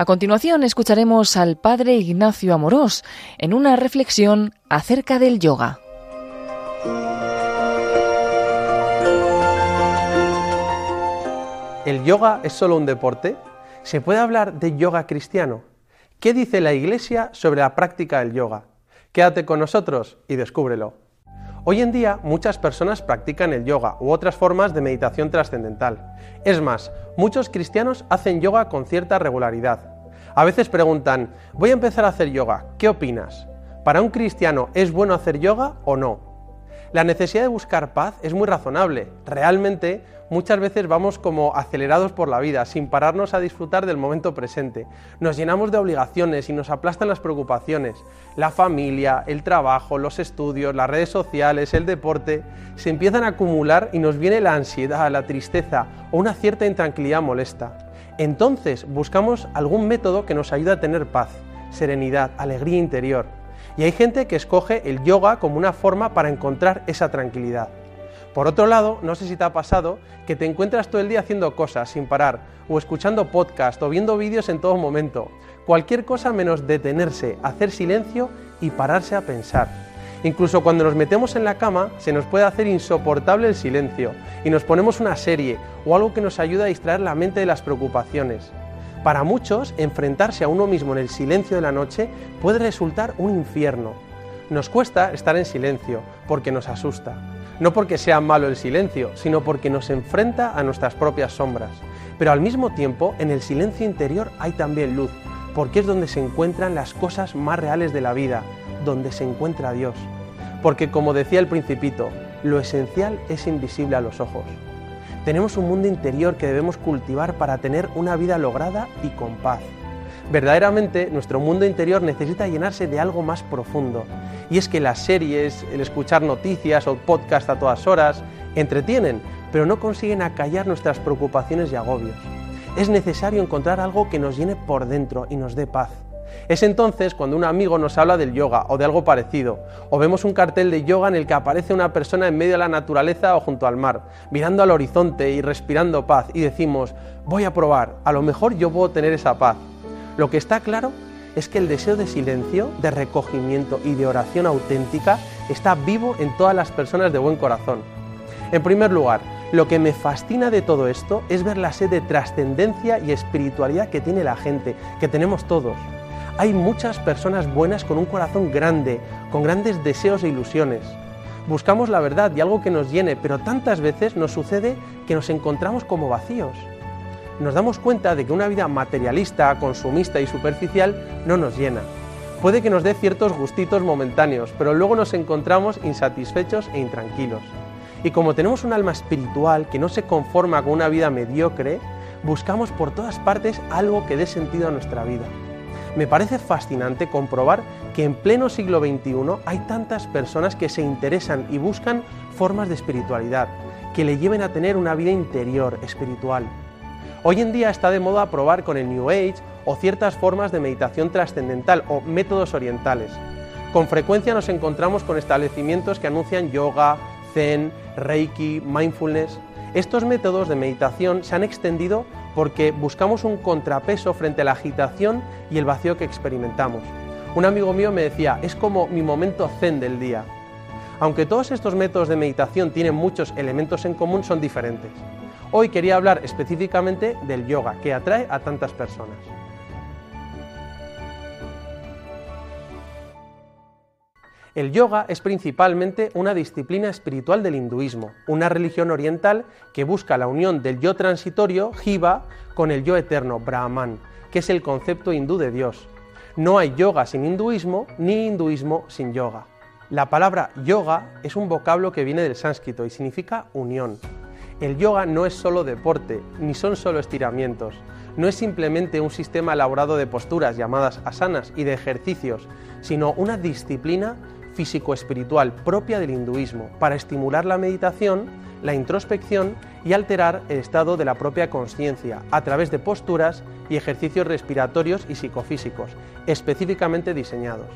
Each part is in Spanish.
A continuación escucharemos al padre Ignacio Amorós en una reflexión acerca del yoga. ¿El yoga es solo un deporte? ¿Se puede hablar de yoga cristiano? ¿Qué dice la Iglesia sobre la práctica del yoga? Quédate con nosotros y descúbrelo. Hoy en día muchas personas practican el yoga u otras formas de meditación trascendental. Es más, muchos cristianos hacen yoga con cierta regularidad. A veces preguntan, voy a empezar a hacer yoga, ¿qué opinas? ¿Para un cristiano es bueno hacer yoga o no? La necesidad de buscar paz es muy razonable. Realmente muchas veces vamos como acelerados por la vida, sin pararnos a disfrutar del momento presente. Nos llenamos de obligaciones y nos aplastan las preocupaciones. La familia, el trabajo, los estudios, las redes sociales, el deporte, se empiezan a acumular y nos viene la ansiedad, la tristeza o una cierta intranquilidad molesta. Entonces buscamos algún método que nos ayude a tener paz, serenidad, alegría interior. Y hay gente que escoge el yoga como una forma para encontrar esa tranquilidad. Por otro lado, no sé si te ha pasado que te encuentras todo el día haciendo cosas sin parar, o escuchando podcast, o viendo vídeos en todo momento. Cualquier cosa menos detenerse, hacer silencio y pararse a pensar. Incluso cuando nos metemos en la cama se nos puede hacer insoportable el silencio y nos ponemos una serie o algo que nos ayuda a distraer la mente de las preocupaciones. Para muchos, enfrentarse a uno mismo en el silencio de la noche puede resultar un infierno. Nos cuesta estar en silencio porque nos asusta. No porque sea malo el silencio, sino porque nos enfrenta a nuestras propias sombras. Pero al mismo tiempo, en el silencio interior hay también luz, porque es donde se encuentran las cosas más reales de la vida, donde se encuentra Dios. Porque como decía el principito, lo esencial es invisible a los ojos. Tenemos un mundo interior que debemos cultivar para tener una vida lograda y con paz. Verdaderamente nuestro mundo interior necesita llenarse de algo más profundo. Y es que las series, el escuchar noticias o podcast a todas horas, entretienen, pero no consiguen acallar nuestras preocupaciones y agobios. Es necesario encontrar algo que nos llene por dentro y nos dé paz. Es entonces cuando un amigo nos habla del yoga o de algo parecido, o vemos un cartel de yoga en el que aparece una persona en medio de la naturaleza o junto al mar, mirando al horizonte y respirando paz, y decimos, voy a probar, a lo mejor yo puedo tener esa paz. Lo que está claro es que el deseo de silencio, de recogimiento y de oración auténtica está vivo en todas las personas de buen corazón. En primer lugar, lo que me fascina de todo esto es ver la sed de trascendencia y espiritualidad que tiene la gente, que tenemos todos. Hay muchas personas buenas con un corazón grande, con grandes deseos e ilusiones. Buscamos la verdad y algo que nos llene, pero tantas veces nos sucede que nos encontramos como vacíos. Nos damos cuenta de que una vida materialista, consumista y superficial no nos llena. Puede que nos dé ciertos gustitos momentáneos, pero luego nos encontramos insatisfechos e intranquilos. Y como tenemos un alma espiritual que no se conforma con una vida mediocre, buscamos por todas partes algo que dé sentido a nuestra vida me parece fascinante comprobar que en pleno siglo XXI hay tantas personas que se interesan y buscan formas de espiritualidad, que le lleven a tener una vida interior, espiritual. Hoy en día está de moda probar con el New Age o ciertas formas de meditación trascendental o métodos orientales. Con frecuencia nos encontramos con establecimientos que anuncian yoga, zen, reiki, mindfulness. Estos métodos de meditación se han extendido porque buscamos un contrapeso frente a la agitación y el vacío que experimentamos. Un amigo mío me decía, es como mi momento zen del día. Aunque todos estos métodos de meditación tienen muchos elementos en común, son diferentes. Hoy quería hablar específicamente del yoga, que atrae a tantas personas. El yoga es principalmente una disciplina espiritual del hinduismo, una religión oriental que busca la unión del yo transitorio, Jiva, con el yo eterno, Brahman, que es el concepto hindú de Dios. No hay yoga sin hinduismo, ni hinduismo sin yoga. La palabra yoga es un vocablo que viene del sánscrito y significa unión. El yoga no es solo deporte, ni son solo estiramientos. No es simplemente un sistema elaborado de posturas llamadas asanas y de ejercicios, sino una disciplina físico-espiritual propia del hinduismo para estimular la meditación, la introspección y alterar el estado de la propia conciencia a través de posturas y ejercicios respiratorios y psicofísicos, específicamente diseñados.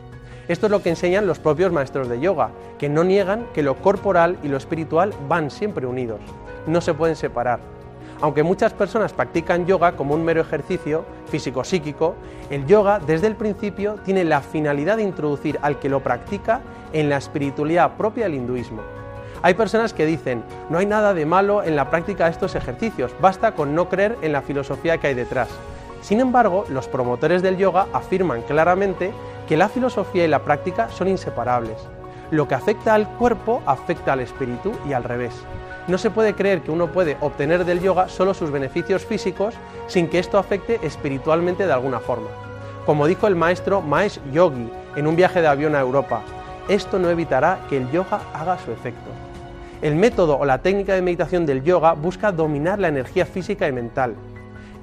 Esto es lo que enseñan los propios maestros de yoga, que no niegan que lo corporal y lo espiritual van siempre unidos, no se pueden separar. Aunque muchas personas practican yoga como un mero ejercicio físico-psíquico, el yoga desde el principio tiene la finalidad de introducir al que lo practica en la espiritualidad propia del hinduismo. Hay personas que dicen, no hay nada de malo en la práctica de estos ejercicios, basta con no creer en la filosofía que hay detrás. Sin embargo, los promotores del yoga afirman claramente que la filosofía y la práctica son inseparables. Lo que afecta al cuerpo afecta al espíritu y al revés. No se puede creer que uno puede obtener del yoga solo sus beneficios físicos sin que esto afecte espiritualmente de alguna forma. Como dijo el maestro Maesh Yogi en un viaje de avión a Europa, esto no evitará que el yoga haga su efecto. El método o la técnica de meditación del yoga busca dominar la energía física y mental.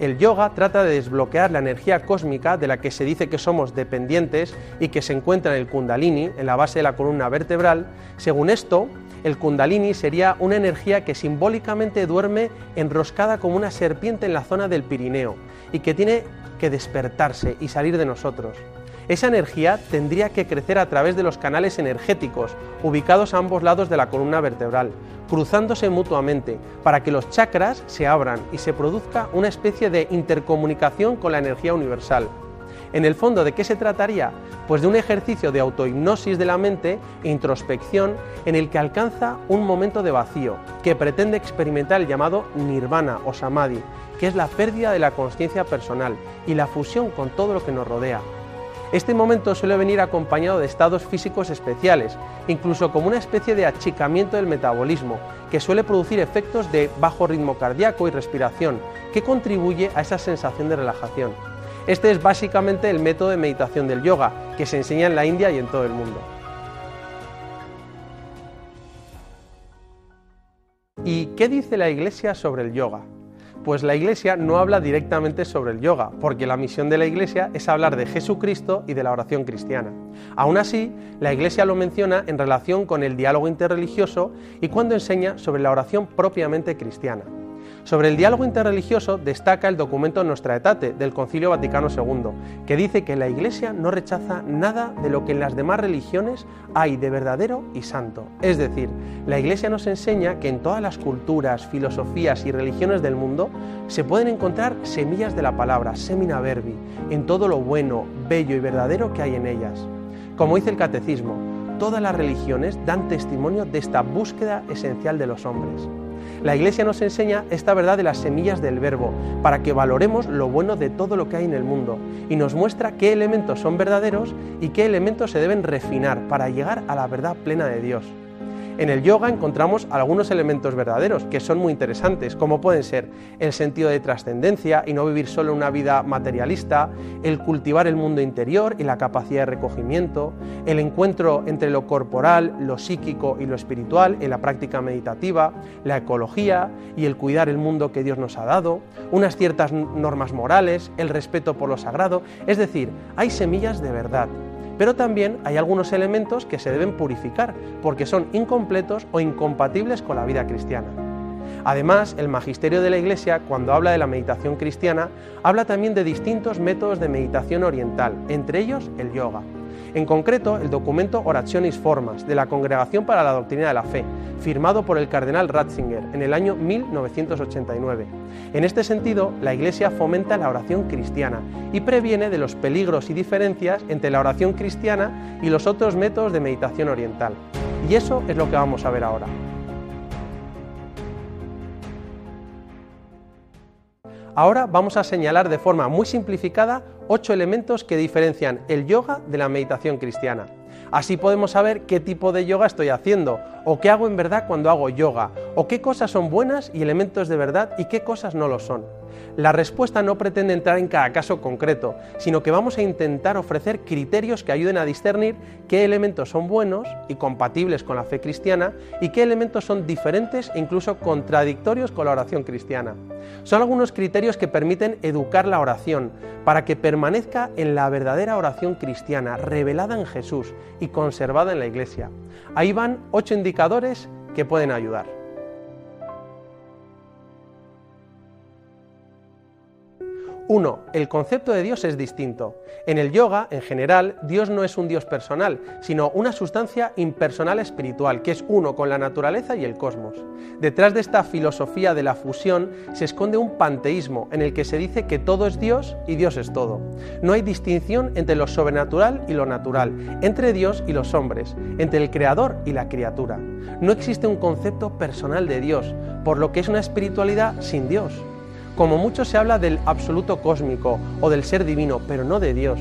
El yoga trata de desbloquear la energía cósmica de la que se dice que somos dependientes y que se encuentra en el kundalini, en la base de la columna vertebral. Según esto, el kundalini sería una energía que simbólicamente duerme enroscada como una serpiente en la zona del Pirineo y que tiene que despertarse y salir de nosotros. Esa energía tendría que crecer a través de los canales energéticos ubicados a ambos lados de la columna vertebral, cruzándose mutuamente para que los chakras se abran y se produzca una especie de intercomunicación con la energía universal. En el fondo, ¿de qué se trataría? Pues de un ejercicio de autohipnosis de la mente e introspección en el que alcanza un momento de vacío, que pretende experimentar el llamado nirvana o samadhi, que es la pérdida de la conciencia personal y la fusión con todo lo que nos rodea, este momento suele venir acompañado de estados físicos especiales, incluso como una especie de achicamiento del metabolismo, que suele producir efectos de bajo ritmo cardíaco y respiración, que contribuye a esa sensación de relajación. Este es básicamente el método de meditación del yoga, que se enseña en la India y en todo el mundo. ¿Y qué dice la Iglesia sobre el yoga? Pues la Iglesia no habla directamente sobre el yoga, porque la misión de la Iglesia es hablar de Jesucristo y de la oración cristiana. Aún así, la Iglesia lo menciona en relación con el diálogo interreligioso y cuando enseña sobre la oración propiamente cristiana. Sobre el diálogo interreligioso destaca el documento Nostra Aetate del Concilio Vaticano II, que dice que la Iglesia no rechaza nada de lo que en las demás religiones hay de verdadero y santo. Es decir, la Iglesia nos enseña que en todas las culturas, filosofías y religiones del mundo se pueden encontrar semillas de la palabra, semina verbi, en todo lo bueno, bello y verdadero que hay en ellas. Como dice el Catecismo, todas las religiones dan testimonio de esta búsqueda esencial de los hombres. La Iglesia nos enseña esta verdad de las semillas del verbo, para que valoremos lo bueno de todo lo que hay en el mundo, y nos muestra qué elementos son verdaderos y qué elementos se deben refinar para llegar a la verdad plena de Dios. En el yoga encontramos algunos elementos verdaderos que son muy interesantes, como pueden ser el sentido de trascendencia y no vivir solo una vida materialista, el cultivar el mundo interior y la capacidad de recogimiento, el encuentro entre lo corporal, lo psíquico y lo espiritual en la práctica meditativa, la ecología y el cuidar el mundo que Dios nos ha dado, unas ciertas normas morales, el respeto por lo sagrado, es decir, hay semillas de verdad pero también hay algunos elementos que se deben purificar porque son incompletos o incompatibles con la vida cristiana. Además, el magisterio de la Iglesia, cuando habla de la meditación cristiana, habla también de distintos métodos de meditación oriental, entre ellos el yoga. En concreto, el documento Orationis Formas de la Congregación para la Doctrina de la Fe, firmado por el cardenal Ratzinger en el año 1989. En este sentido, la Iglesia fomenta la oración cristiana y previene de los peligros y diferencias entre la oración cristiana y los otros métodos de meditación oriental. Y eso es lo que vamos a ver ahora. Ahora vamos a señalar de forma muy simplificada ocho elementos que diferencian el yoga de la meditación cristiana. Así podemos saber qué tipo de yoga estoy haciendo, o qué hago en verdad cuando hago yoga, o qué cosas son buenas y elementos de verdad y qué cosas no lo son. La respuesta no pretende entrar en cada caso concreto, sino que vamos a intentar ofrecer criterios que ayuden a discernir qué elementos son buenos y compatibles con la fe cristiana y qué elementos son diferentes e incluso contradictorios con la oración cristiana. Son algunos criterios que permiten educar la oración para que permanezca en la verdadera oración cristiana, revelada en Jesús y conservada en la Iglesia. Ahí van ocho indicadores que pueden ayudar. 1. El concepto de Dios es distinto. En el yoga, en general, Dios no es un Dios personal, sino una sustancia impersonal espiritual, que es uno con la naturaleza y el cosmos. Detrás de esta filosofía de la fusión se esconde un panteísmo en el que se dice que todo es Dios y Dios es todo. No hay distinción entre lo sobrenatural y lo natural, entre Dios y los hombres, entre el creador y la criatura. No existe un concepto personal de Dios, por lo que es una espiritualidad sin Dios. Como mucho se habla del absoluto cósmico o del ser divino, pero no de Dios.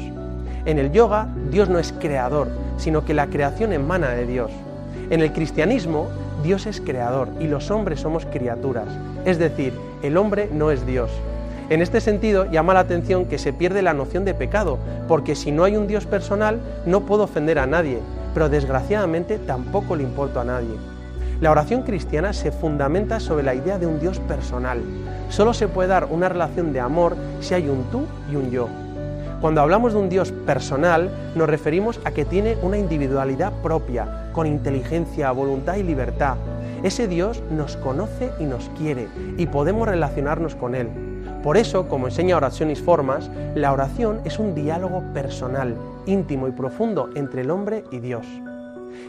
En el yoga, Dios no es creador, sino que la creación emana de Dios. En el cristianismo, Dios es creador y los hombres somos criaturas, es decir, el hombre no es Dios. En este sentido, llama la atención que se pierde la noción de pecado, porque si no hay un Dios personal, no puedo ofender a nadie, pero desgraciadamente tampoco le importo a nadie. La oración cristiana se fundamenta sobre la idea de un Dios personal. Solo se puede dar una relación de amor si hay un tú y un yo. Cuando hablamos de un Dios personal, nos referimos a que tiene una individualidad propia, con inteligencia, voluntad y libertad. Ese Dios nos conoce y nos quiere, y podemos relacionarnos con Él. Por eso, como enseña Oraciones Formas, la oración es un diálogo personal, íntimo y profundo entre el hombre y Dios.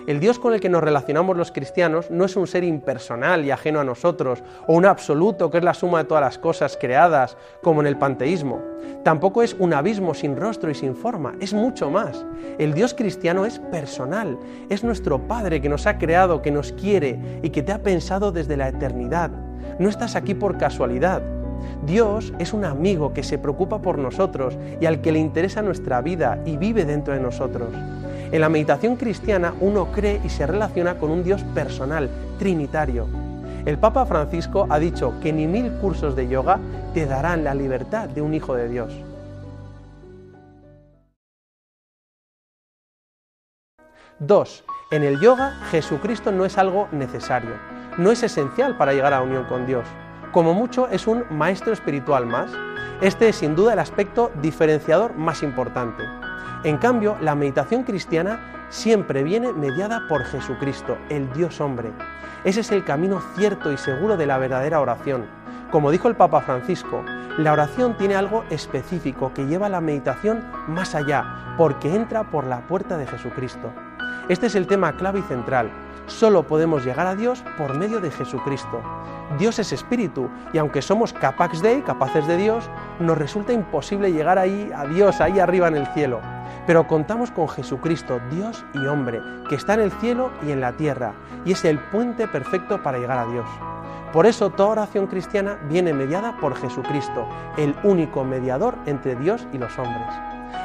El Dios con el que nos relacionamos los cristianos no es un ser impersonal y ajeno a nosotros, o un absoluto que es la suma de todas las cosas creadas, como en el panteísmo. Tampoco es un abismo sin rostro y sin forma, es mucho más. El Dios cristiano es personal, es nuestro Padre que nos ha creado, que nos quiere y que te ha pensado desde la eternidad. No estás aquí por casualidad. Dios es un amigo que se preocupa por nosotros y al que le interesa nuestra vida y vive dentro de nosotros. En la meditación cristiana uno cree y se relaciona con un Dios personal, trinitario. El Papa Francisco ha dicho que ni mil cursos de yoga te darán la libertad de un hijo de Dios. 2. En el yoga, Jesucristo no es algo necesario, no es esencial para llegar a la unión con Dios. Como mucho es un maestro espiritual más. Este es sin duda el aspecto diferenciador más importante. En cambio, la meditación cristiana siempre viene mediada por Jesucristo, el Dios hombre. Ese es el camino cierto y seguro de la verdadera oración. Como dijo el Papa Francisco, la oración tiene algo específico que lleva la meditación más allá, porque entra por la puerta de Jesucristo. Este es el tema clave y central. Solo podemos llegar a Dios por medio de Jesucristo. Dios es espíritu y aunque somos capax de, capaces de Dios, nos resulta imposible llegar ahí a Dios, ahí arriba en el cielo. Pero contamos con Jesucristo, Dios y hombre, que está en el cielo y en la tierra, y es el puente perfecto para llegar a Dios. Por eso toda oración cristiana viene mediada por Jesucristo, el único mediador entre Dios y los hombres.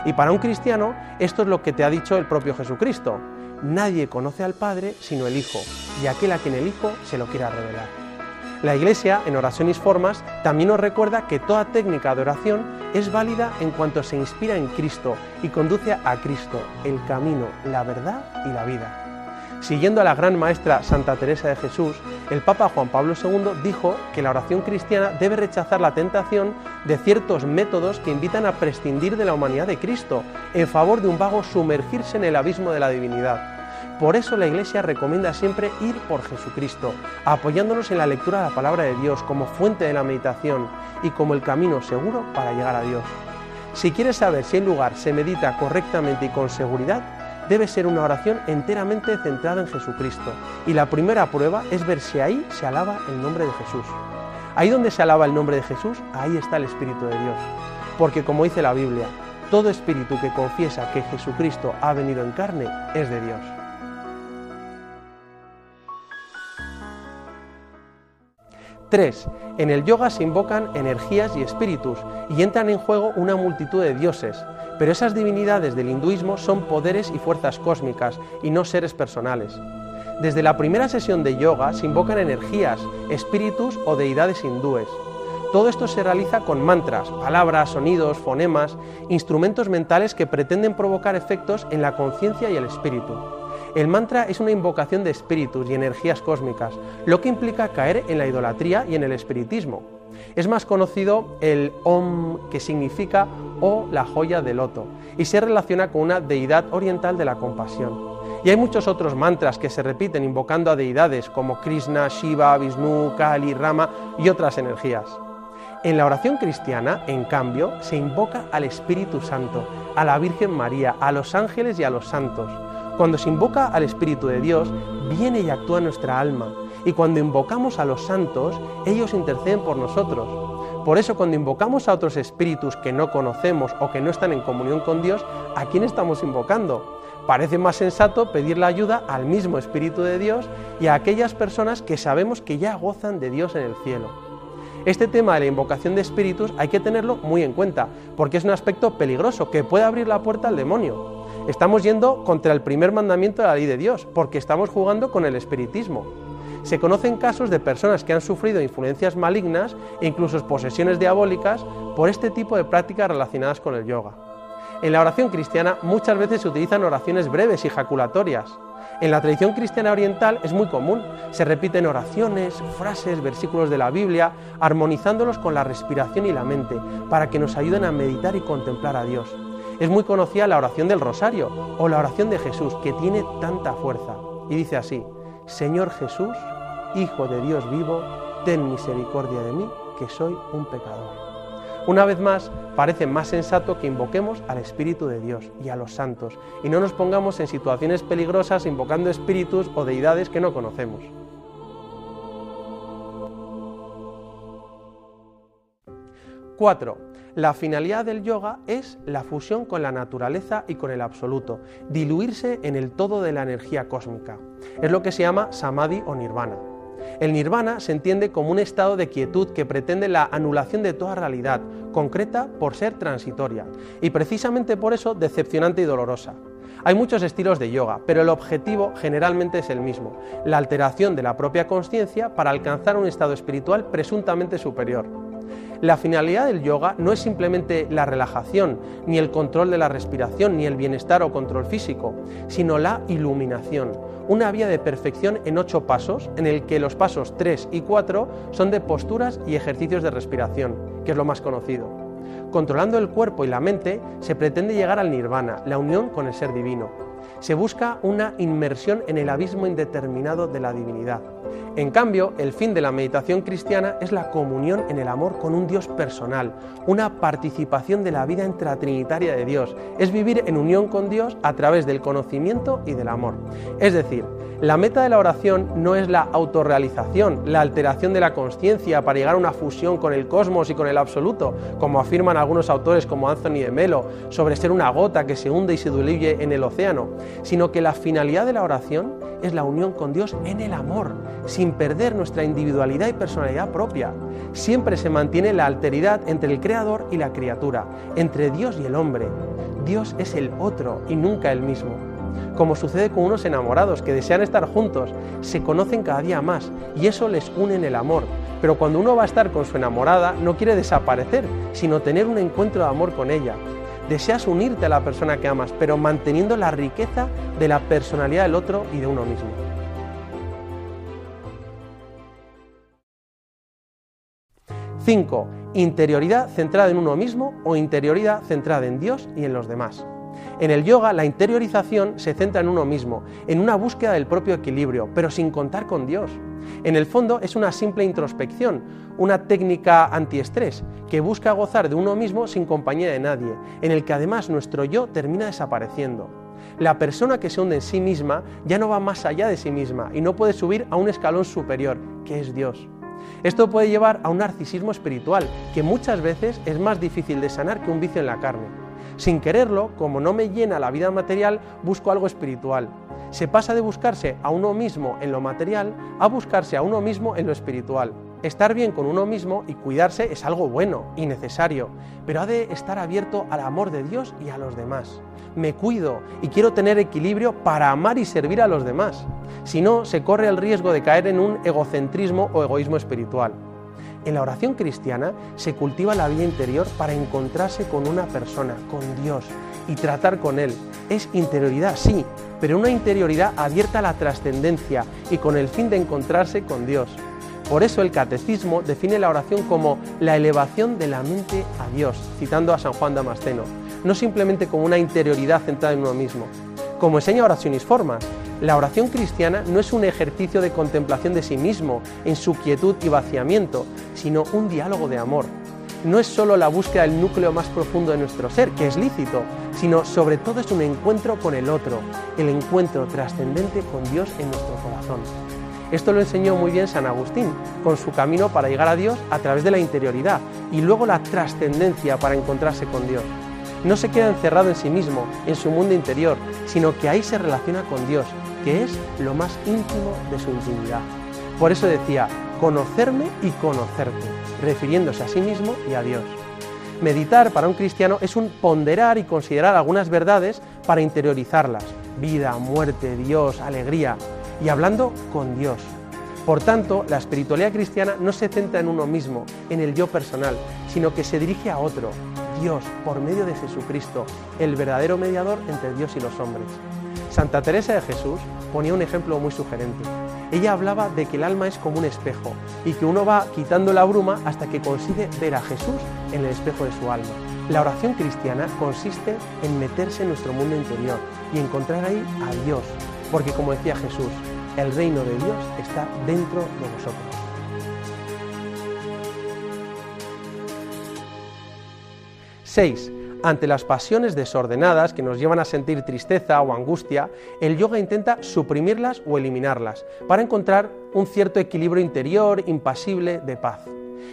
Y para un cristiano esto es lo que te ha dicho el propio Jesucristo. Nadie conoce al Padre sino el Hijo, y aquel a quien el Hijo se lo quiera revelar. La Iglesia, en Oraciones Formas, también nos recuerda que toda técnica de oración es válida en cuanto se inspira en Cristo y conduce a Cristo, el camino, la verdad y la vida. Siguiendo a la gran maestra Santa Teresa de Jesús, el Papa Juan Pablo II dijo que la oración cristiana debe rechazar la tentación de ciertos métodos que invitan a prescindir de la humanidad de Cristo en favor de un vago sumergirse en el abismo de la divinidad. Por eso la Iglesia recomienda siempre ir por Jesucristo, apoyándonos en la lectura de la palabra de Dios como fuente de la meditación y como el camino seguro para llegar a Dios. Si quieres saber si el lugar se medita correctamente y con seguridad, debe ser una oración enteramente centrada en Jesucristo. Y la primera prueba es ver si ahí se alaba el nombre de Jesús. Ahí donde se alaba el nombre de Jesús, ahí está el Espíritu de Dios. Porque como dice la Biblia, todo espíritu que confiesa que Jesucristo ha venido en carne es de Dios. 3. En el yoga se invocan energías y espíritus y entran en juego una multitud de dioses, pero esas divinidades del hinduismo son poderes y fuerzas cósmicas y no seres personales. Desde la primera sesión de yoga se invocan energías, espíritus o deidades hindúes. Todo esto se realiza con mantras, palabras, sonidos, fonemas, instrumentos mentales que pretenden provocar efectos en la conciencia y el espíritu. El mantra es una invocación de espíritus y energías cósmicas, lo que implica caer en la idolatría y en el espiritismo. Es más conocido el Om, que significa o la joya de loto, y se relaciona con una deidad oriental de la compasión. Y hay muchos otros mantras que se repiten invocando a deidades como Krishna, Shiva, Vishnu, Kali, Rama y otras energías. En la oración cristiana, en cambio, se invoca al Espíritu Santo, a la Virgen María, a los ángeles y a los santos. Cuando se invoca al Espíritu de Dios, viene y actúa nuestra alma. Y cuando invocamos a los santos, ellos interceden por nosotros. Por eso cuando invocamos a otros espíritus que no conocemos o que no están en comunión con Dios, ¿a quién estamos invocando? Parece más sensato pedir la ayuda al mismo Espíritu de Dios y a aquellas personas que sabemos que ya gozan de Dios en el cielo. Este tema de la invocación de espíritus hay que tenerlo muy en cuenta, porque es un aspecto peligroso que puede abrir la puerta al demonio. Estamos yendo contra el primer mandamiento de la ley de Dios, porque estamos jugando con el espiritismo. Se conocen casos de personas que han sufrido influencias malignas e incluso posesiones diabólicas por este tipo de prácticas relacionadas con el yoga. En la oración cristiana muchas veces se utilizan oraciones breves y jaculatorias. En la tradición cristiana oriental es muy común. Se repiten oraciones, frases, versículos de la Biblia, armonizándolos con la respiración y la mente, para que nos ayuden a meditar y contemplar a Dios. Es muy conocida la oración del rosario o la oración de Jesús, que tiene tanta fuerza. Y dice así, Señor Jesús, Hijo de Dios vivo, ten misericordia de mí, que soy un pecador. Una vez más, parece más sensato que invoquemos al Espíritu de Dios y a los santos y no nos pongamos en situaciones peligrosas invocando espíritus o deidades que no conocemos. Cuatro. La finalidad del yoga es la fusión con la naturaleza y con el absoluto, diluirse en el todo de la energía cósmica. Es lo que se llama samadhi o nirvana. El nirvana se entiende como un estado de quietud que pretende la anulación de toda realidad, concreta por ser transitoria, y precisamente por eso decepcionante y dolorosa. Hay muchos estilos de yoga, pero el objetivo generalmente es el mismo, la alteración de la propia conciencia para alcanzar un estado espiritual presuntamente superior. La finalidad del yoga no es simplemente la relajación, ni el control de la respiración, ni el bienestar o control físico, sino la iluminación, una vía de perfección en ocho pasos, en el que los pasos 3 y 4 son de posturas y ejercicios de respiración, que es lo más conocido. Controlando el cuerpo y la mente se pretende llegar al nirvana, la unión con el ser divino. Se busca una inmersión en el abismo indeterminado de la divinidad. En cambio, el fin de la meditación cristiana es la comunión en el amor con un Dios personal, una participación de la vida intratrinitaria de Dios, es vivir en unión con Dios a través del conocimiento y del amor. Es decir, la meta de la oración no es la autorrealización, la alteración de la conciencia para llegar a una fusión con el cosmos y con el absoluto, como afirman algunos autores como Anthony de Melo, sobre ser una gota que se hunde y se diluye en el océano, sino que la finalidad de la oración es la unión con Dios en el amor, sin perder nuestra individualidad y personalidad propia. Siempre se mantiene la alteridad entre el Creador y la criatura, entre Dios y el hombre. Dios es el otro y nunca el mismo como sucede con unos enamorados que desean estar juntos, se conocen cada día más y eso les une en el amor. Pero cuando uno va a estar con su enamorada, no quiere desaparecer, sino tener un encuentro de amor con ella. Deseas unirte a la persona que amas, pero manteniendo la riqueza de la personalidad del otro y de uno mismo. Cinco, Interioridad centrada en uno mismo o interioridad centrada en Dios y en los demás. En el yoga, la interiorización se centra en uno mismo, en una búsqueda del propio equilibrio, pero sin contar con Dios. En el fondo es una simple introspección, una técnica antiestrés que busca gozar de uno mismo sin compañía de nadie, en el que además nuestro yo termina desapareciendo. La persona que se hunde en sí misma ya no va más allá de sí misma y no puede subir a un escalón superior, que es Dios. Esto puede llevar a un narcisismo espiritual, que muchas veces es más difícil de sanar que un vicio en la carne. Sin quererlo, como no me llena la vida material, busco algo espiritual. Se pasa de buscarse a uno mismo en lo material a buscarse a uno mismo en lo espiritual. Estar bien con uno mismo y cuidarse es algo bueno y necesario, pero ha de estar abierto al amor de Dios y a los demás. Me cuido y quiero tener equilibrio para amar y servir a los demás. Si no, se corre el riesgo de caer en un egocentrismo o egoísmo espiritual. En la oración cristiana se cultiva la vida interior para encontrarse con una persona, con Dios, y tratar con Él. Es interioridad, sí, pero una interioridad abierta a la trascendencia y con el fin de encontrarse con Dios. Por eso el catecismo define la oración como la elevación de la mente a Dios, citando a San Juan Damasceno, no simplemente como una interioridad centrada en uno mismo. Como enseña Oraciones Formas, la oración cristiana no es un ejercicio de contemplación de sí mismo, en su quietud y vaciamiento, sino un diálogo de amor. no es solo la búsqueda del núcleo más profundo de nuestro ser, que es lícito, sino sobre todo es un encuentro con el otro, el encuentro trascendente con Dios en nuestro corazón. Esto lo enseñó muy bien San Agustín, con su camino para llegar a Dios a través de la interioridad y luego la trascendencia para encontrarse con Dios. No se queda encerrado en sí mismo, en su mundo interior, sino que ahí se relaciona con Dios, que es lo más íntimo de su intimidad. Por eso decía, conocerme y conocerte, refiriéndose a sí mismo y a Dios. Meditar para un cristiano es un ponderar y considerar algunas verdades para interiorizarlas, vida, muerte, Dios, alegría, y hablando con Dios. Por tanto, la espiritualidad cristiana no se centra en uno mismo, en el yo personal, sino que se dirige a otro, Dios, por medio de Jesucristo, el verdadero mediador entre Dios y los hombres. Santa Teresa de Jesús ponía un ejemplo muy sugerente. Ella hablaba de que el alma es como un espejo y que uno va quitando la bruma hasta que consigue ver a Jesús en el espejo de su alma. La oración cristiana consiste en meterse en nuestro mundo interior y encontrar ahí a Dios, porque como decía Jesús, el reino de Dios está dentro de vosotros. 6. Ante las pasiones desordenadas que nos llevan a sentir tristeza o angustia, el yoga intenta suprimirlas o eliminarlas para encontrar un cierto equilibrio interior, impasible, de paz.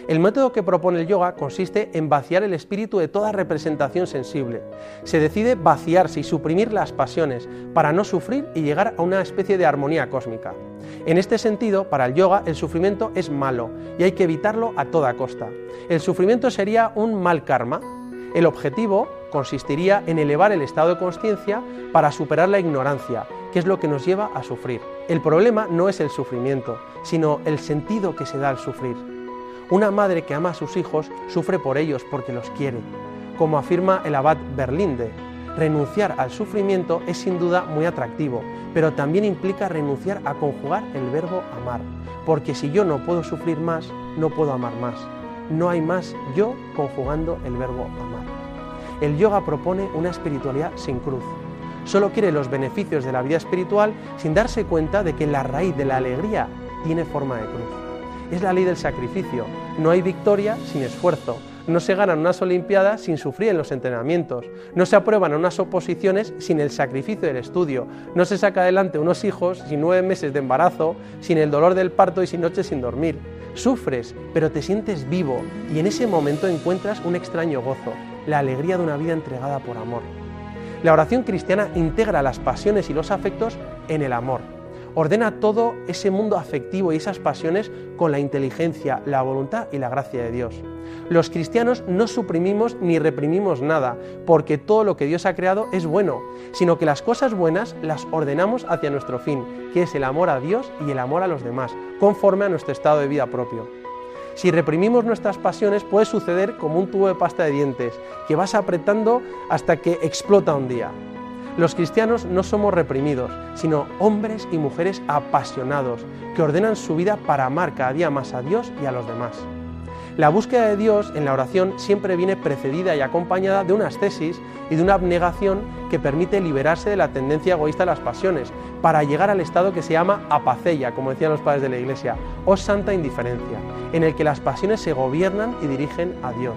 El método que propone el yoga consiste en vaciar el espíritu de toda representación sensible. Se decide vaciarse y suprimir las pasiones para no sufrir y llegar a una especie de armonía cósmica. En este sentido, para el yoga, el sufrimiento es malo y hay que evitarlo a toda costa. El sufrimiento sería un mal karma, el objetivo consistiría en elevar el estado de conciencia para superar la ignorancia, que es lo que nos lleva a sufrir. El problema no es el sufrimiento, sino el sentido que se da al sufrir. Una madre que ama a sus hijos sufre por ellos porque los quiere. Como afirma el abad Berlinde, renunciar al sufrimiento es sin duda muy atractivo, pero también implica renunciar a conjugar el verbo amar, porque si yo no puedo sufrir más, no puedo amar más. No hay más yo conjugando el verbo amar. El yoga propone una espiritualidad sin cruz. Solo quiere los beneficios de la vida espiritual sin darse cuenta de que la raíz de la alegría tiene forma de cruz. Es la ley del sacrificio. No hay victoria sin esfuerzo. No se ganan unas Olimpiadas sin sufrir en los entrenamientos. No se aprueban unas oposiciones sin el sacrificio del estudio. No se saca adelante unos hijos sin nueve meses de embarazo, sin el dolor del parto y sin noches sin dormir. Sufres, pero te sientes vivo y en ese momento encuentras un extraño gozo, la alegría de una vida entregada por amor. La oración cristiana integra las pasiones y los afectos en el amor. Ordena todo ese mundo afectivo y esas pasiones con la inteligencia, la voluntad y la gracia de Dios. Los cristianos no suprimimos ni reprimimos nada, porque todo lo que Dios ha creado es bueno, sino que las cosas buenas las ordenamos hacia nuestro fin, que es el amor a Dios y el amor a los demás, conforme a nuestro estado de vida propio. Si reprimimos nuestras pasiones puede suceder como un tubo de pasta de dientes, que vas apretando hasta que explota un día. Los cristianos no somos reprimidos, sino hombres y mujeres apasionados, que ordenan su vida para amar cada día más a Dios y a los demás. La búsqueda de Dios en la oración siempre viene precedida y acompañada de una ascesis y de una abnegación que permite liberarse de la tendencia egoísta a las pasiones, para llegar al estado que se llama apacella, como decían los padres de la Iglesia, o santa indiferencia, en el que las pasiones se gobiernan y dirigen a Dios.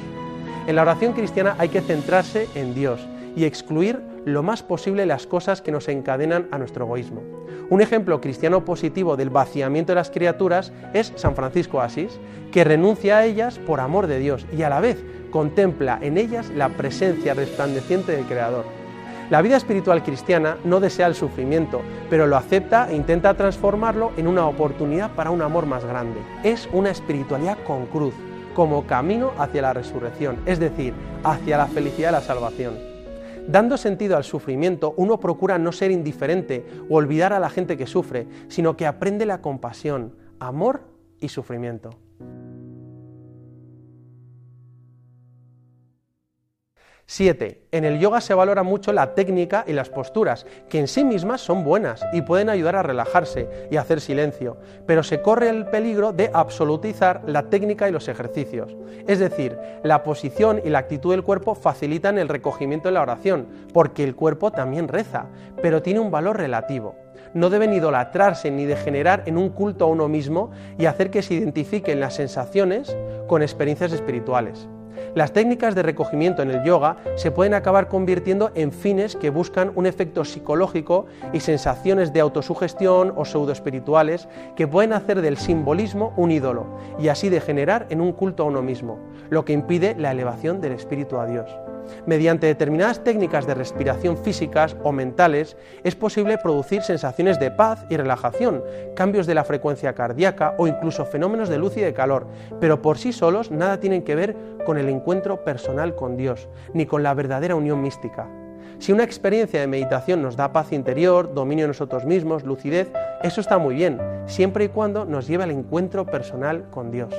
En la oración cristiana hay que centrarse en Dios y excluir lo más posible las cosas que nos encadenan a nuestro egoísmo. Un ejemplo cristiano positivo del vaciamiento de las criaturas es San Francisco Asís, que renuncia a ellas por amor de Dios y a la vez contempla en ellas la presencia resplandeciente del Creador. La vida espiritual cristiana no desea el sufrimiento, pero lo acepta e intenta transformarlo en una oportunidad para un amor más grande. Es una espiritualidad con cruz, como camino hacia la resurrección, es decir, hacia la felicidad de la salvación. Dando sentido al sufrimiento, uno procura no ser indiferente o olvidar a la gente que sufre, sino que aprende la compasión, amor y sufrimiento. 7. En el yoga se valora mucho la técnica y las posturas, que en sí mismas son buenas y pueden ayudar a relajarse y hacer silencio, pero se corre el peligro de absolutizar la técnica y los ejercicios. Es decir, la posición y la actitud del cuerpo facilitan el recogimiento en la oración, porque el cuerpo también reza, pero tiene un valor relativo no deben idolatrarse ni degenerar en un culto a uno mismo y hacer que se identifiquen las sensaciones con experiencias espirituales. Las técnicas de recogimiento en el yoga se pueden acabar convirtiendo en fines que buscan un efecto psicológico y sensaciones de autosugestión o pseudoespirituales que pueden hacer del simbolismo un ídolo y así degenerar en un culto a uno mismo, lo que impide la elevación del espíritu a Dios. Mediante determinadas técnicas de respiración físicas o mentales es posible producir sensaciones de paz y relajación, cambios de la frecuencia cardíaca o incluso fenómenos de luz y de calor, pero por sí solos nada tienen que ver con el encuentro personal con Dios, ni con la verdadera unión mística. Si una experiencia de meditación nos da paz interior, dominio de nosotros mismos, lucidez, eso está muy bien, siempre y cuando nos lleve al encuentro personal con Dios.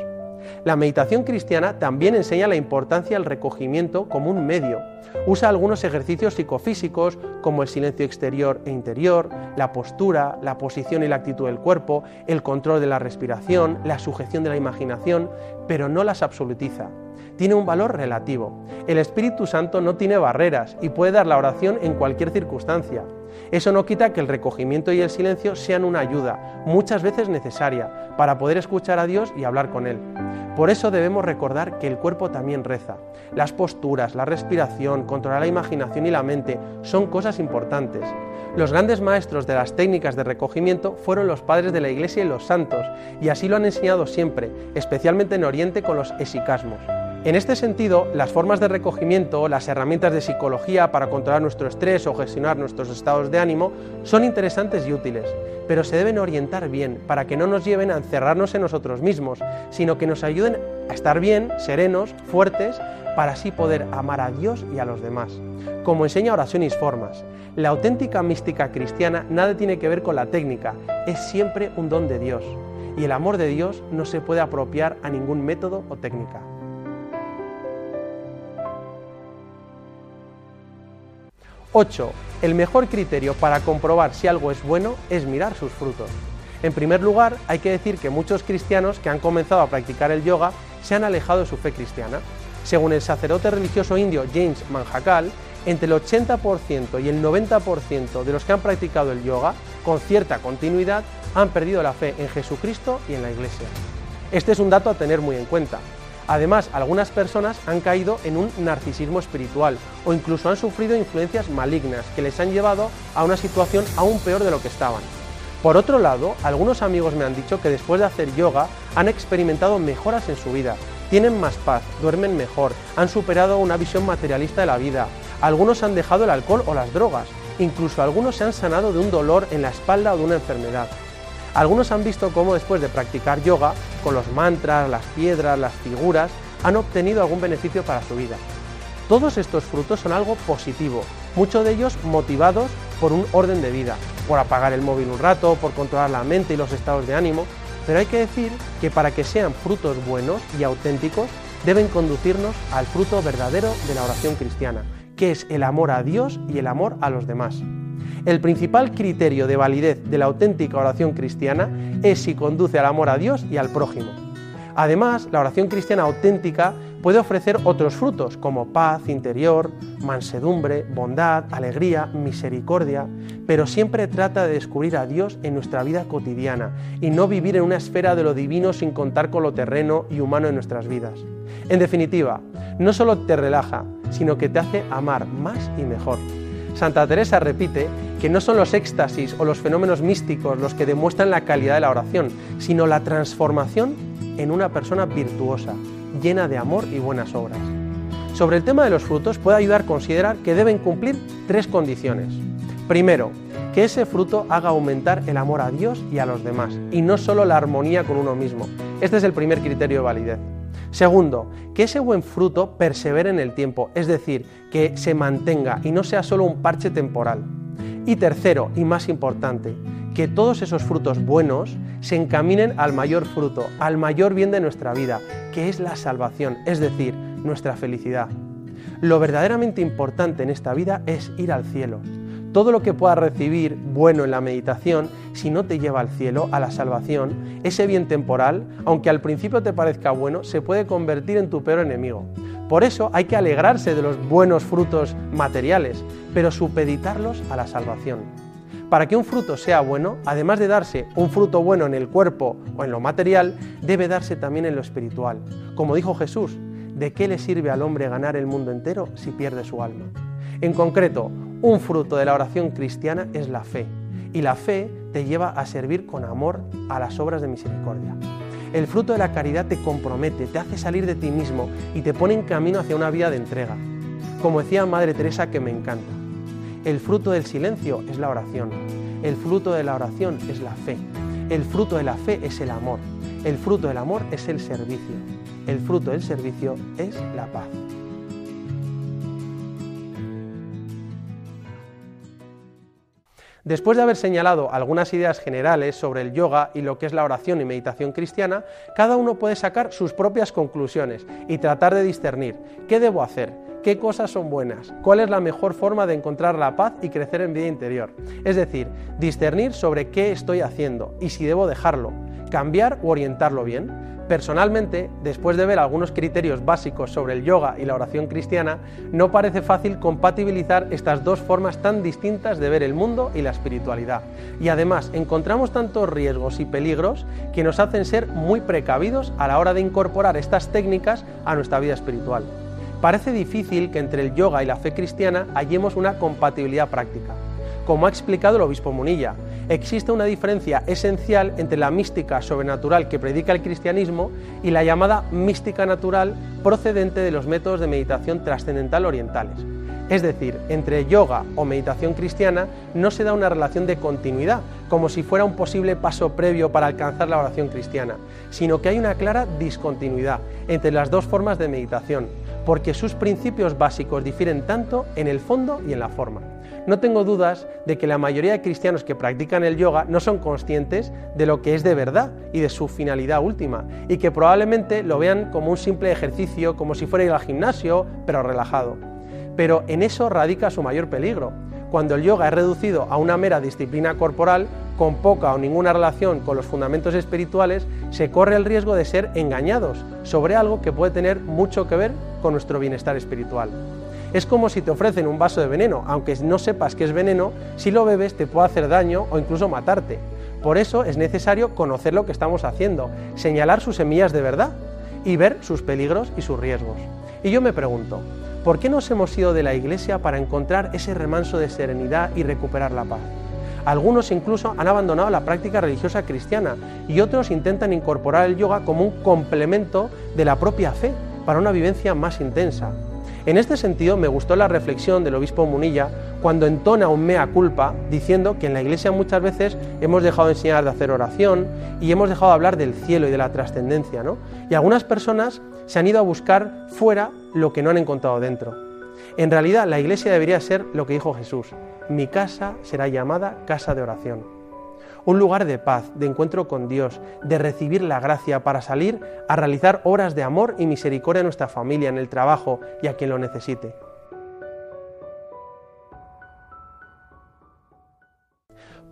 La meditación cristiana también enseña la importancia del recogimiento como un medio. Usa algunos ejercicios psicofísicos como el silencio exterior e interior, la postura, la posición y la actitud del cuerpo, el control de la respiración, la sujeción de la imaginación, pero no las absolutiza. Tiene un valor relativo. El Espíritu Santo no tiene barreras y puede dar la oración en cualquier circunstancia. Eso no quita que el recogimiento y el silencio sean una ayuda, muchas veces necesaria, para poder escuchar a Dios y hablar con Él. Por eso debemos recordar que el cuerpo también reza. Las posturas, la respiración, controlar la imaginación y la mente son cosas importantes. Los grandes maestros de las técnicas de recogimiento fueron los padres de la Iglesia y los santos, y así lo han enseñado siempre, especialmente en Oriente con los esicasmos. En este sentido, las formas de recogimiento, las herramientas de psicología para controlar nuestro estrés o gestionar nuestros estados de ánimo son interesantes y útiles, pero se deben orientar bien para que no nos lleven a encerrarnos en nosotros mismos, sino que nos ayuden a estar bien, serenos, fuertes, para así poder amar a Dios y a los demás. Como enseña Oraciones Formas, la auténtica mística cristiana nada tiene que ver con la técnica, es siempre un don de Dios, y el amor de Dios no se puede apropiar a ningún método o técnica. 8. El mejor criterio para comprobar si algo es bueno es mirar sus frutos. En primer lugar, hay que decir que muchos cristianos que han comenzado a practicar el yoga se han alejado de su fe cristiana. Según el sacerdote religioso indio James Manjakal, entre el 80% y el 90% de los que han practicado el yoga con cierta continuidad han perdido la fe en Jesucristo y en la Iglesia. Este es un dato a tener muy en cuenta, Además, algunas personas han caído en un narcisismo espiritual o incluso han sufrido influencias malignas que les han llevado a una situación aún peor de lo que estaban. Por otro lado, algunos amigos me han dicho que después de hacer yoga han experimentado mejoras en su vida, tienen más paz, duermen mejor, han superado una visión materialista de la vida, algunos han dejado el alcohol o las drogas, incluso algunos se han sanado de un dolor en la espalda o de una enfermedad. Algunos han visto cómo después de practicar yoga, con los mantras, las piedras, las figuras, han obtenido algún beneficio para su vida. Todos estos frutos son algo positivo, muchos de ellos motivados por un orden de vida, por apagar el móvil un rato, por controlar la mente y los estados de ánimo, pero hay que decir que para que sean frutos buenos y auténticos, deben conducirnos al fruto verdadero de la oración cristiana, que es el amor a Dios y el amor a los demás. El principal criterio de validez de la auténtica oración cristiana es si conduce al amor a Dios y al prójimo. Además, la oración cristiana auténtica puede ofrecer otros frutos como paz interior, mansedumbre, bondad, alegría, misericordia, pero siempre trata de descubrir a Dios en nuestra vida cotidiana y no vivir en una esfera de lo divino sin contar con lo terreno y humano en nuestras vidas. En definitiva, no solo te relaja, sino que te hace amar más y mejor. Santa Teresa repite que no son los éxtasis o los fenómenos místicos los que demuestran la calidad de la oración, sino la transformación en una persona virtuosa, llena de amor y buenas obras. Sobre el tema de los frutos puede ayudar a considerar que deben cumplir tres condiciones. Primero, que ese fruto haga aumentar el amor a Dios y a los demás, y no solo la armonía con uno mismo. Este es el primer criterio de validez. Segundo, que ese buen fruto persevere en el tiempo, es decir, que se mantenga y no sea solo un parche temporal. Y tercero, y más importante, que todos esos frutos buenos se encaminen al mayor fruto, al mayor bien de nuestra vida, que es la salvación, es decir, nuestra felicidad. Lo verdaderamente importante en esta vida es ir al cielo, todo lo que puedas recibir bueno en la meditación, si no te lleva al cielo, a la salvación, ese bien temporal, aunque al principio te parezca bueno, se puede convertir en tu peor enemigo. Por eso hay que alegrarse de los buenos frutos materiales, pero supeditarlos a la salvación. Para que un fruto sea bueno, además de darse un fruto bueno en el cuerpo o en lo material, debe darse también en lo espiritual. Como dijo Jesús, ¿de qué le sirve al hombre ganar el mundo entero si pierde su alma? En concreto, un fruto de la oración cristiana es la fe, y la fe te lleva a servir con amor a las obras de misericordia. El fruto de la caridad te compromete, te hace salir de ti mismo y te pone en camino hacia una vida de entrega. Como decía Madre Teresa que me encanta, el fruto del silencio es la oración, el fruto de la oración es la fe, el fruto de la fe es el amor, el fruto del amor es el servicio, el fruto del servicio es la paz. Después de haber señalado algunas ideas generales sobre el yoga y lo que es la oración y meditación cristiana, cada uno puede sacar sus propias conclusiones y tratar de discernir qué debo hacer, qué cosas son buenas, cuál es la mejor forma de encontrar la paz y crecer en vida interior. Es decir, discernir sobre qué estoy haciendo y si debo dejarlo, cambiar o orientarlo bien. Personalmente, después de ver algunos criterios básicos sobre el yoga y la oración cristiana, no parece fácil compatibilizar estas dos formas tan distintas de ver el mundo y la espiritualidad. Y además encontramos tantos riesgos y peligros que nos hacen ser muy precavidos a la hora de incorporar estas técnicas a nuestra vida espiritual. Parece difícil que entre el yoga y la fe cristiana hallemos una compatibilidad práctica. Como ha explicado el obispo Munilla, existe una diferencia esencial entre la mística sobrenatural que predica el cristianismo y la llamada mística natural procedente de los métodos de meditación trascendental orientales. Es decir, entre yoga o meditación cristiana no se da una relación de continuidad, como si fuera un posible paso previo para alcanzar la oración cristiana, sino que hay una clara discontinuidad entre las dos formas de meditación, porque sus principios básicos difieren tanto en el fondo y en la forma. No tengo dudas de que la mayoría de cristianos que practican el yoga no son conscientes de lo que es de verdad y de su finalidad última, y que probablemente lo vean como un simple ejercicio, como si fuera ir al gimnasio, pero relajado. Pero en eso radica su mayor peligro. Cuando el yoga es reducido a una mera disciplina corporal, con poca o ninguna relación con los fundamentos espirituales, se corre el riesgo de ser engañados sobre algo que puede tener mucho que ver con nuestro bienestar espiritual. Es como si te ofrecen un vaso de veneno, aunque no sepas que es veneno, si lo bebes te puede hacer daño o incluso matarte. Por eso es necesario conocer lo que estamos haciendo, señalar sus semillas de verdad y ver sus peligros y sus riesgos. Y yo me pregunto, ¿por qué nos hemos ido de la iglesia para encontrar ese remanso de serenidad y recuperar la paz? Algunos incluso han abandonado la práctica religiosa cristiana y otros intentan incorporar el yoga como un complemento de la propia fe para una vivencia más intensa. En este sentido, me gustó la reflexión del obispo Munilla cuando entona un mea culpa diciendo que en la iglesia muchas veces hemos dejado de enseñar de hacer oración y hemos dejado de hablar del cielo y de la trascendencia, ¿no? Y algunas personas se han ido a buscar fuera lo que no han encontrado dentro. En realidad, la iglesia debería ser lo que dijo Jesús: mi casa será llamada casa de oración un lugar de paz, de encuentro con Dios, de recibir la gracia para salir a realizar obras de amor y misericordia en nuestra familia, en el trabajo y a quien lo necesite.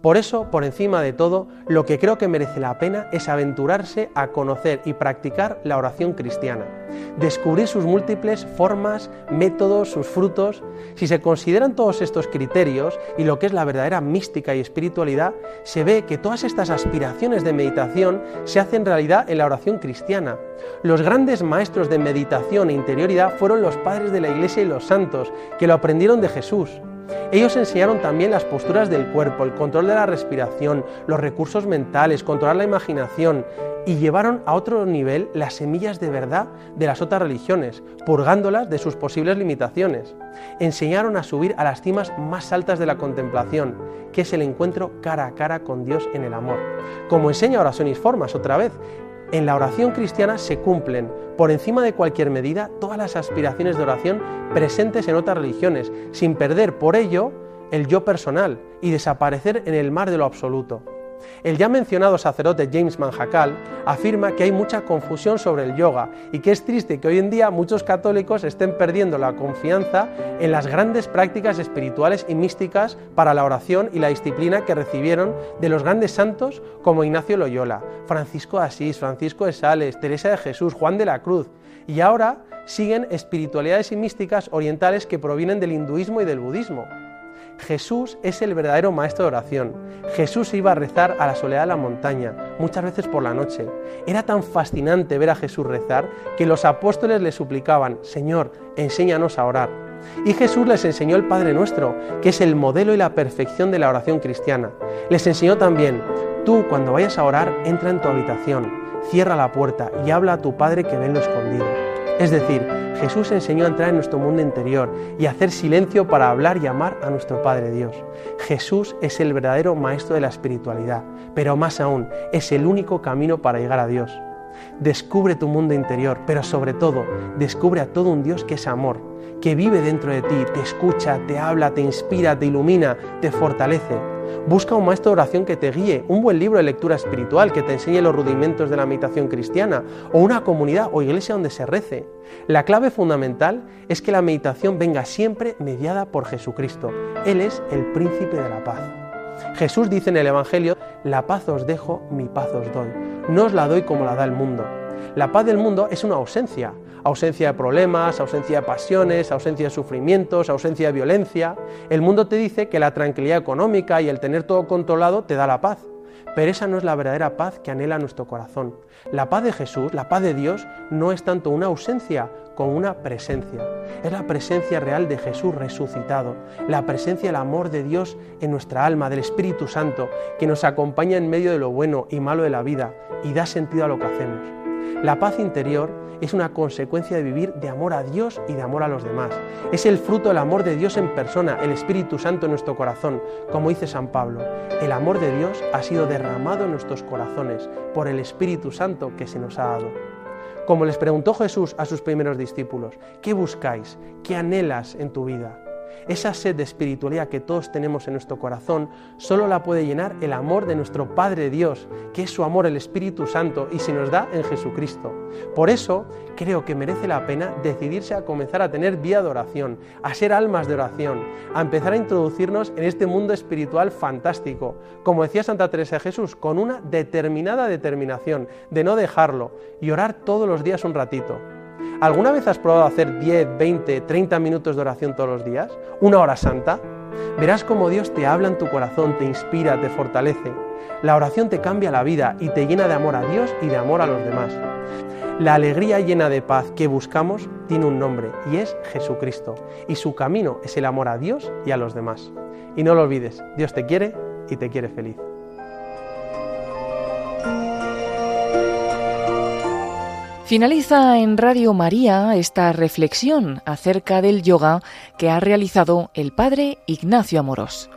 Por eso, por encima de todo, lo que creo que merece la pena es aventurarse a conocer y practicar la oración cristiana, descubrir sus múltiples formas, métodos, sus frutos. Si se consideran todos estos criterios y lo que es la verdadera mística y espiritualidad, se ve que todas estas aspiraciones de meditación se hacen realidad en la oración cristiana. Los grandes maestros de meditación e interioridad fueron los padres de la Iglesia y los santos, que lo aprendieron de Jesús. Ellos enseñaron también las posturas del cuerpo, el control de la respiración, los recursos mentales, controlar la imaginación y llevaron a otro nivel las semillas de verdad de las otras religiones, purgándolas de sus posibles limitaciones. Enseñaron a subir a las cimas más altas de la contemplación, que es el encuentro cara a cara con Dios en el amor. Como enseña Oraciones Formas otra vez, en la oración cristiana se cumplen, por encima de cualquier medida, todas las aspiraciones de oración presentes en otras religiones, sin perder por ello el yo personal y desaparecer en el mar de lo absoluto. El ya mencionado sacerdote James Manjakal afirma que hay mucha confusión sobre el yoga y que es triste que hoy en día muchos católicos estén perdiendo la confianza en las grandes prácticas espirituales y místicas para la oración y la disciplina que recibieron de los grandes santos como Ignacio Loyola, Francisco Asís, Francisco de Sales, Teresa de Jesús, Juan de la Cruz y ahora siguen espiritualidades y místicas orientales que provienen del hinduismo y del budismo. Jesús es el verdadero maestro de oración. Jesús iba a rezar a la soledad de la montaña, muchas veces por la noche. Era tan fascinante ver a Jesús rezar que los apóstoles le suplicaban, Señor, enséñanos a orar. Y Jesús les enseñó el Padre Nuestro, que es el modelo y la perfección de la oración cristiana. Les enseñó también, tú cuando vayas a orar, entra en tu habitación, cierra la puerta y habla a tu Padre que ve en lo escondido. Es decir, Jesús enseñó a entrar en nuestro mundo interior y a hacer silencio para hablar y amar a nuestro Padre Dios. Jesús es el verdadero maestro de la espiritualidad, pero más aún, es el único camino para llegar a Dios. Descubre tu mundo interior, pero sobre todo, descubre a todo un Dios que es amor, que vive dentro de ti, te escucha, te habla, te inspira, te ilumina, te fortalece. Busca un maestro de oración que te guíe, un buen libro de lectura espiritual que te enseñe los rudimentos de la meditación cristiana, o una comunidad o iglesia donde se rece. La clave fundamental es que la meditación venga siempre mediada por Jesucristo. Él es el príncipe de la paz. Jesús dice en el Evangelio, la paz os dejo, mi paz os doy. No os la doy como la da el mundo. La paz del mundo es una ausencia, ausencia de problemas, ausencia de pasiones, ausencia de sufrimientos, ausencia de violencia. El mundo te dice que la tranquilidad económica y el tener todo controlado te da la paz. Pero esa no es la verdadera paz que anhela nuestro corazón. La paz de Jesús, la paz de Dios, no es tanto una ausencia como una presencia. Es la presencia real de Jesús resucitado, la presencia del amor de Dios en nuestra alma, del Espíritu Santo, que nos acompaña en medio de lo bueno y malo de la vida y da sentido a lo que hacemos. La paz interior es una consecuencia de vivir de amor a Dios y de amor a los demás. Es el fruto del amor de Dios en persona, el Espíritu Santo en nuestro corazón, como dice San Pablo. El amor de Dios ha sido derramado en nuestros corazones por el Espíritu Santo que se nos ha dado. Como les preguntó Jesús a sus primeros discípulos, ¿qué buscáis? ¿Qué anhelas en tu vida? Esa sed de espiritualidad que todos tenemos en nuestro corazón solo la puede llenar el amor de nuestro Padre Dios, que es su amor, el Espíritu Santo, y se nos da en Jesucristo. Por eso creo que merece la pena decidirse a comenzar a tener vida de oración, a ser almas de oración, a empezar a introducirnos en este mundo espiritual fantástico, como decía Santa Teresa de Jesús, con una determinada determinación de no dejarlo y orar todos los días un ratito. ¿Alguna vez has probado hacer 10, 20, 30 minutos de oración todos los días? ¿Una hora santa? Verás cómo Dios te habla en tu corazón, te inspira, te fortalece. La oración te cambia la vida y te llena de amor a Dios y de amor a los demás. La alegría llena de paz que buscamos tiene un nombre y es Jesucristo. Y su camino es el amor a Dios y a los demás. Y no lo olvides, Dios te quiere y te quiere feliz. Finaliza en Radio María esta reflexión acerca del yoga que ha realizado el padre Ignacio Amorós.